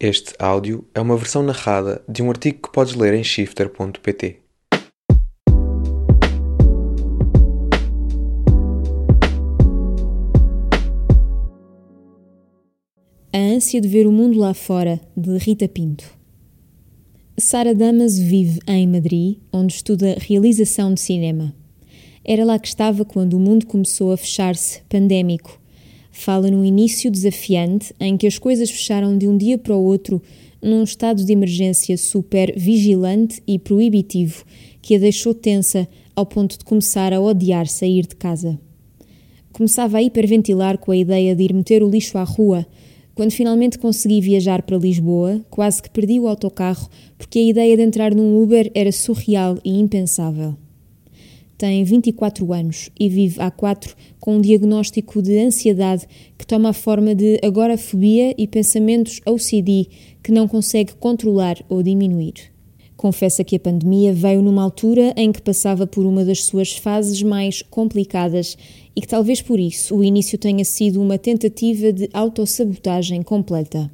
Este áudio é uma versão narrada de um artigo que podes ler em shifter.pt. A ânsia de ver o mundo lá fora, de Rita Pinto. Sara Damas vive em Madrid, onde estuda realização de cinema. Era lá que estava quando o mundo começou a fechar-se, pandémico. Fala num início desafiante em que as coisas fecharam de um dia para o outro, num estado de emergência super vigilante e proibitivo que a deixou tensa ao ponto de começar a odiar sair de casa. Começava a hiperventilar com a ideia de ir meter o lixo à rua. Quando finalmente consegui viajar para Lisboa, quase que perdi o autocarro porque a ideia de entrar num Uber era surreal e impensável tem 24 anos e vive há 4 com um diagnóstico de ansiedade que toma a forma de agorafobia e pensamentos OCD que não consegue controlar ou diminuir. Confessa que a pandemia veio numa altura em que passava por uma das suas fases mais complicadas e que talvez por isso o início tenha sido uma tentativa de autossabotagem completa.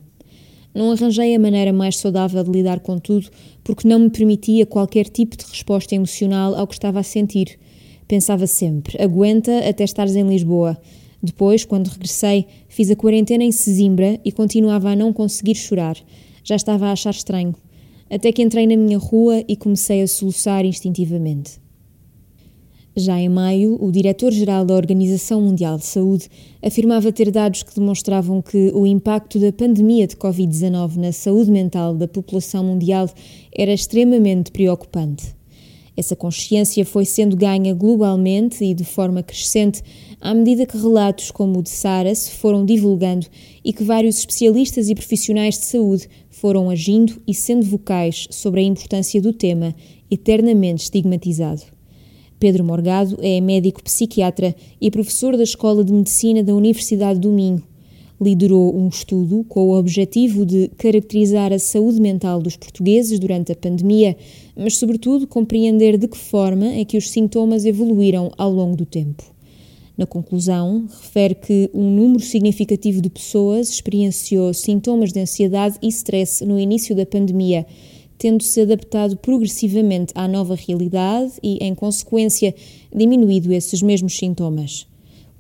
Não arranjei a maneira mais saudável de lidar com tudo porque não me permitia qualquer tipo de resposta emocional ao que estava a sentir. Pensava sempre: aguenta até estares em Lisboa. Depois, quando regressei, fiz a quarentena em Sesimbra e continuava a não conseguir chorar. Já estava a achar estranho. Até que entrei na minha rua e comecei a soluçar instintivamente. Já em maio, o diretor-geral da Organização Mundial de Saúde afirmava ter dados que demonstravam que o impacto da pandemia de Covid-19 na saúde mental da população mundial era extremamente preocupante. Essa consciência foi sendo ganha globalmente e de forma crescente à medida que relatos como o de Sara se foram divulgando e que vários especialistas e profissionais de saúde foram agindo e sendo vocais sobre a importância do tema, eternamente estigmatizado. Pedro Morgado é médico psiquiatra e professor da Escola de Medicina da Universidade do Minho. Liderou um estudo com o objetivo de caracterizar a saúde mental dos portugueses durante a pandemia, mas, sobretudo, compreender de que forma é que os sintomas evoluíram ao longo do tempo. Na conclusão, refere que um número significativo de pessoas experienciou sintomas de ansiedade e stress no início da pandemia tendo-se adaptado progressivamente à nova realidade e, em consequência, diminuído esses mesmos sintomas.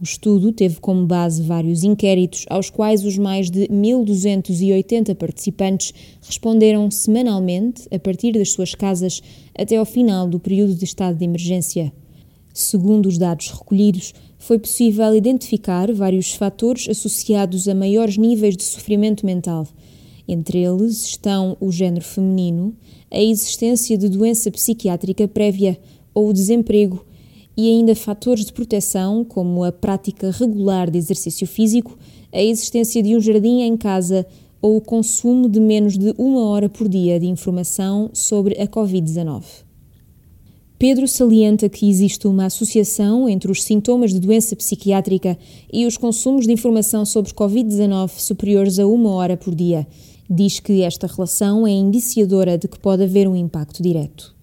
O estudo teve como base vários inquéritos, aos quais os mais de 1.280 participantes responderam semanalmente, a partir das suas casas, até ao final do período de estado de emergência. Segundo os dados recolhidos, foi possível identificar vários fatores associados a maiores níveis de sofrimento mental entre eles estão o género feminino, a existência de doença psiquiátrica prévia ou o desemprego, e ainda fatores de proteção, como a prática regular de exercício físico, a existência de um jardim em casa ou o consumo de menos de uma hora por dia de informação sobre a Covid-19. Pedro salienta que existe uma associação entre os sintomas de doença psiquiátrica e os consumos de informação sobre Covid-19 superiores a uma hora por dia Diz que esta relação é indiciadora de que pode haver um impacto direto.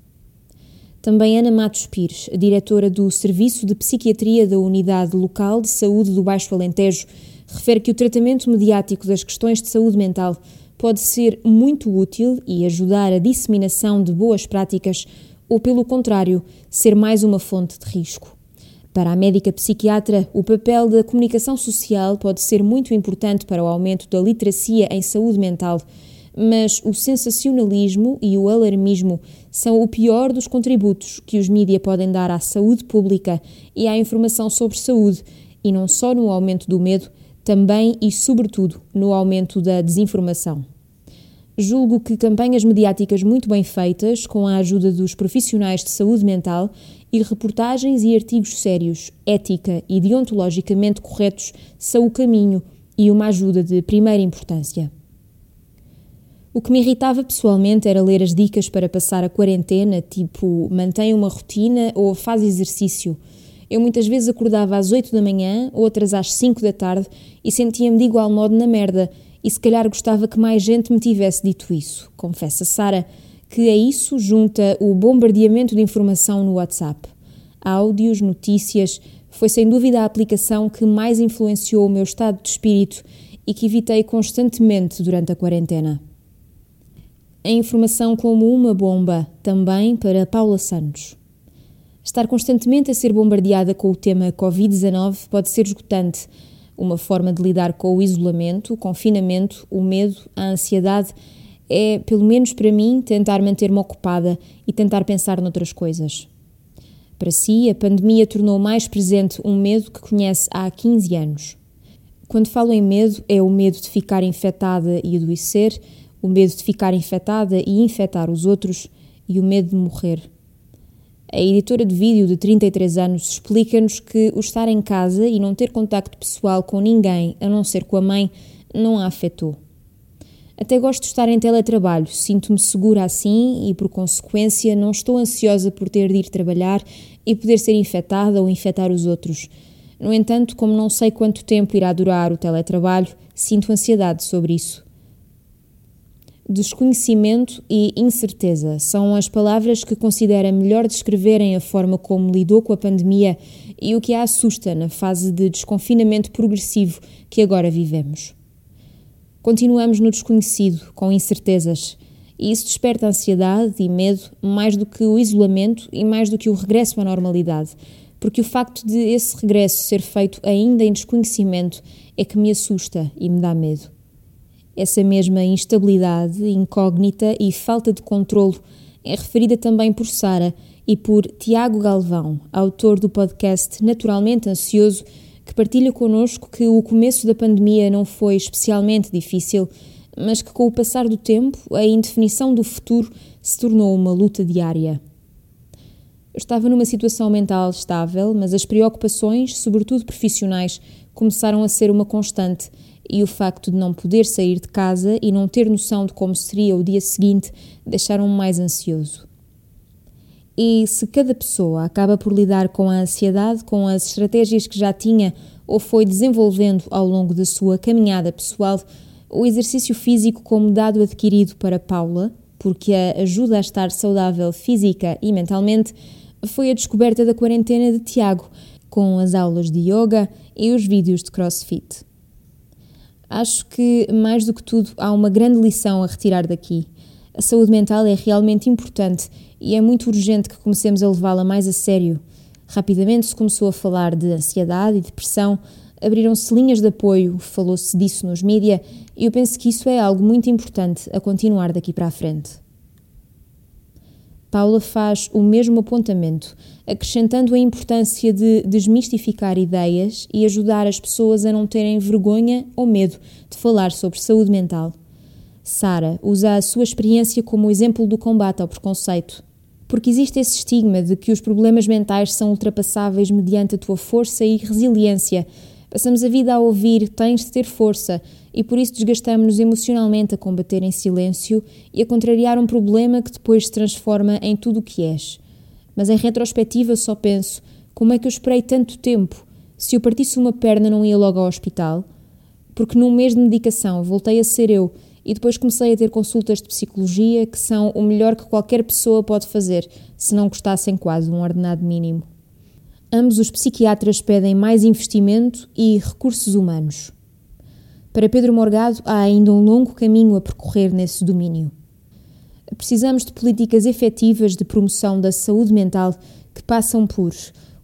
Também Ana Matos Pires, diretora do Serviço de Psiquiatria da Unidade Local de Saúde do Baixo Alentejo, refere que o tratamento mediático das questões de saúde mental pode ser muito útil e ajudar a disseminação de boas práticas, ou, pelo contrário, ser mais uma fonte de risco. Para a médica psiquiatra, o papel da comunicação social pode ser muito importante para o aumento da literacia em saúde mental, mas o sensacionalismo e o alarmismo são o pior dos contributos que os mídia podem dar à saúde pública e à informação sobre saúde, e não só no aumento do medo, também e sobretudo no aumento da desinformação. Julgo que campanhas mediáticas muito bem feitas, com a ajuda dos profissionais de saúde mental, e reportagens e artigos sérios, ética e deontologicamente corretos são o caminho e uma ajuda de primeira importância. O que me irritava pessoalmente era ler as dicas para passar a quarentena, tipo mantém uma rotina ou faz exercício. Eu muitas vezes acordava às 8 da manhã, outras às 5 da tarde e sentia-me de igual modo na merda, e se calhar gostava que mais gente me tivesse dito isso, confessa Sara que a isso junta o bombardeamento de informação no WhatsApp. Áudios, notícias, foi sem dúvida a aplicação que mais influenciou o meu estado de espírito e que evitei constantemente durante a quarentena. A informação como uma bomba, também para Paula Santos. Estar constantemente a ser bombardeada com o tema Covid-19 pode ser esgotante. Uma forma de lidar com o isolamento, o confinamento, o medo, a ansiedade é, pelo menos para mim, tentar manter-me ocupada e tentar pensar noutras coisas. Para si, a pandemia tornou mais presente um medo que conhece há 15 anos. Quando falo em medo, é o medo de ficar infectada e adoecer, o medo de ficar infectada e infectar os outros e o medo de morrer. A editora de vídeo de 33 anos explica-nos que o estar em casa e não ter contacto pessoal com ninguém, a não ser com a mãe, não a afetou. Até gosto de estar em teletrabalho, sinto-me segura assim e, por consequência, não estou ansiosa por ter de ir trabalhar e poder ser infectada ou infectar os outros. No entanto, como não sei quanto tempo irá durar o teletrabalho, sinto ansiedade sobre isso. Desconhecimento e incerteza são as palavras que considera melhor descreverem a forma como lidou com a pandemia e o que a assusta na fase de desconfinamento progressivo que agora vivemos. Continuamos no desconhecido, com incertezas, e isso desperta ansiedade e medo mais do que o isolamento e mais do que o regresso à normalidade, porque o facto de esse regresso ser feito ainda em desconhecimento é que me assusta e me dá medo. Essa mesma instabilidade, incógnita e falta de controlo é referida também por Sara e por Tiago Galvão, autor do podcast Naturalmente Ansioso que partilha connosco que o começo da pandemia não foi especialmente difícil, mas que com o passar do tempo a indefinição do futuro se tornou uma luta diária. Eu estava numa situação mental estável, mas as preocupações, sobretudo profissionais, começaram a ser uma constante e o facto de não poder sair de casa e não ter noção de como seria o dia seguinte deixaram-me mais ansioso. E se cada pessoa acaba por lidar com a ansiedade, com as estratégias que já tinha ou foi desenvolvendo ao longo da sua caminhada pessoal, o exercício físico como dado adquirido para Paula, porque a ajuda a estar saudável física e mentalmente, foi a descoberta da quarentena de Tiago, com as aulas de yoga e os vídeos de crossfit. Acho que, mais do que tudo, há uma grande lição a retirar daqui. A saúde mental é realmente importante e é muito urgente que comecemos a levá-la mais a sério. Rapidamente se começou a falar de ansiedade e depressão, abriram-se linhas de apoio, falou-se disso nos mídia e eu penso que isso é algo muito importante a continuar daqui para a frente. Paula faz o mesmo apontamento, acrescentando a importância de desmistificar ideias e ajudar as pessoas a não terem vergonha ou medo de falar sobre saúde mental. Sara usa a sua experiência como exemplo do combate ao preconceito porque existe esse estigma de que os problemas mentais são ultrapassáveis mediante a tua força e resiliência. Passamos a vida a ouvir tens de ter força e por isso desgastamos-nos emocionalmente a combater em silêncio e a contrariar um problema que depois se transforma em tudo o que és. Mas em retrospectiva só penso: como é que eu esperei tanto tempo? Se eu partisse uma perna, não ia logo ao hospital? Porque num mês de medicação voltei a ser eu e depois comecei a ter consultas de psicologia que são o melhor que qualquer pessoa pode fazer, se não custassem quase um ordenado mínimo. Ambos os psiquiatras pedem mais investimento e recursos humanos. Para Pedro Morgado, há ainda um longo caminho a percorrer nesse domínio. Precisamos de políticas efetivas de promoção da saúde mental que passam por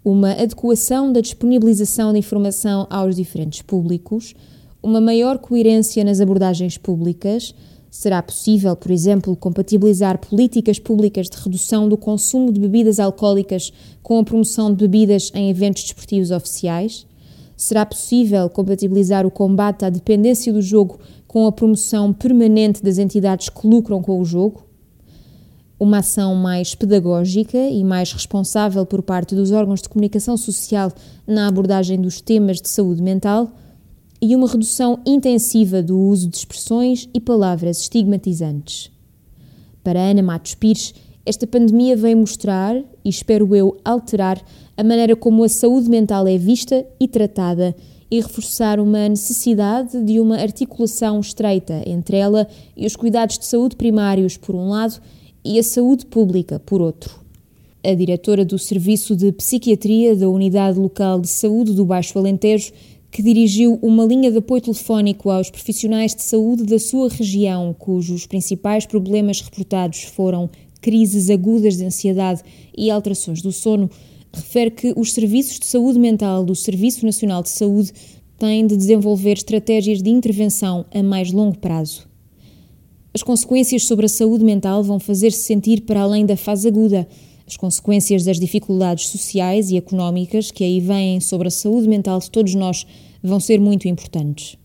uma adequação da disponibilização de informação aos diferentes públicos, uma maior coerência nas abordagens públicas. Será possível, por exemplo, compatibilizar políticas públicas de redução do consumo de bebidas alcoólicas com a promoção de bebidas em eventos desportivos oficiais? Será possível compatibilizar o combate à dependência do jogo com a promoção permanente das entidades que lucram com o jogo? Uma ação mais pedagógica e mais responsável por parte dos órgãos de comunicação social na abordagem dos temas de saúde mental? E uma redução intensiva do uso de expressões e palavras estigmatizantes. Para Ana Matos Pires, esta pandemia veio mostrar, e espero eu alterar, a maneira como a saúde mental é vista e tratada e reforçar uma necessidade de uma articulação estreita entre ela e os cuidados de saúde primários, por um lado, e a saúde pública, por outro. A diretora do Serviço de Psiquiatria da Unidade Local de Saúde do Baixo Alentejo que dirigiu uma linha de apoio telefónico aos profissionais de saúde da sua região, cujos principais problemas reportados foram crises agudas de ansiedade e alterações do sono, refere que os serviços de saúde mental do Serviço Nacional de Saúde têm de desenvolver estratégias de intervenção a mais longo prazo. As consequências sobre a saúde mental vão fazer-se sentir para além da fase aguda. As consequências das dificuldades sociais e económicas que aí vêm sobre a saúde mental de todos nós vão ser muito importantes.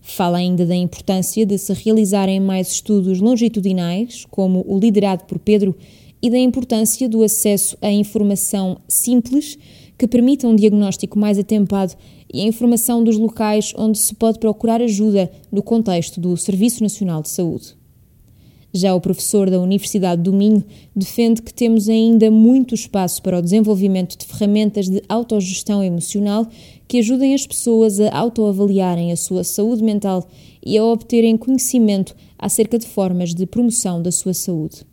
Fala ainda da importância de se realizarem mais estudos longitudinais, como o liderado por Pedro, e da importância do acesso à informação simples que permita um diagnóstico mais atempado e a informação dos locais onde se pode procurar ajuda no contexto do Serviço Nacional de Saúde. Já o professor da Universidade do Minho defende que temos ainda muito espaço para o desenvolvimento de ferramentas de autogestão emocional que ajudem as pessoas a autoavaliarem a sua saúde mental e a obterem conhecimento acerca de formas de promoção da sua saúde.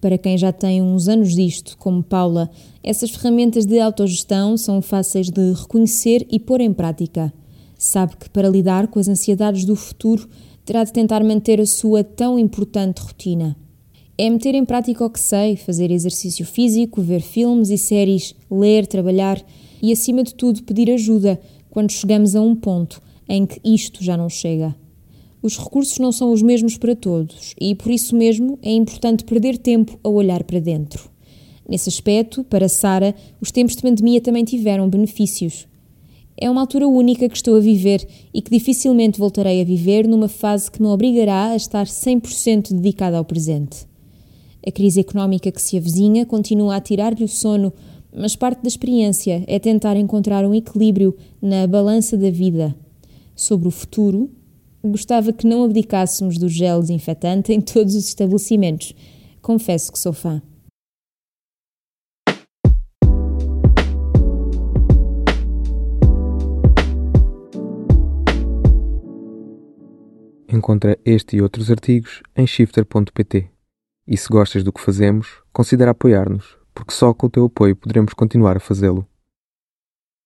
Para quem já tem uns anos disto, como Paula, essas ferramentas de autogestão são fáceis de reconhecer e pôr em prática. Sabe que para lidar com as ansiedades do futuro terá de tentar manter a sua tão importante rotina. É meter em prática o que sei, fazer exercício físico, ver filmes e séries, ler, trabalhar e, acima de tudo, pedir ajuda quando chegamos a um ponto em que isto já não chega. Os recursos não são os mesmos para todos e, por isso mesmo, é importante perder tempo a olhar para dentro. Nesse aspecto, para Sara, os tempos de pandemia também tiveram benefícios. É uma altura única que estou a viver e que dificilmente voltarei a viver numa fase que me obrigará a estar 100% dedicada ao presente. A crise económica que se avizinha continua a tirar-lhe o sono, mas parte da experiência é tentar encontrar um equilíbrio na balança da vida. Sobre o futuro, Gostava que não abdicássemos do gel desinfetante em todos os estabelecimentos. Confesso que sou fã. Encontra este e outros artigos em shifter.pt. E se gostas do que fazemos, considera apoiar-nos, porque só com o teu apoio poderemos continuar a fazê-lo.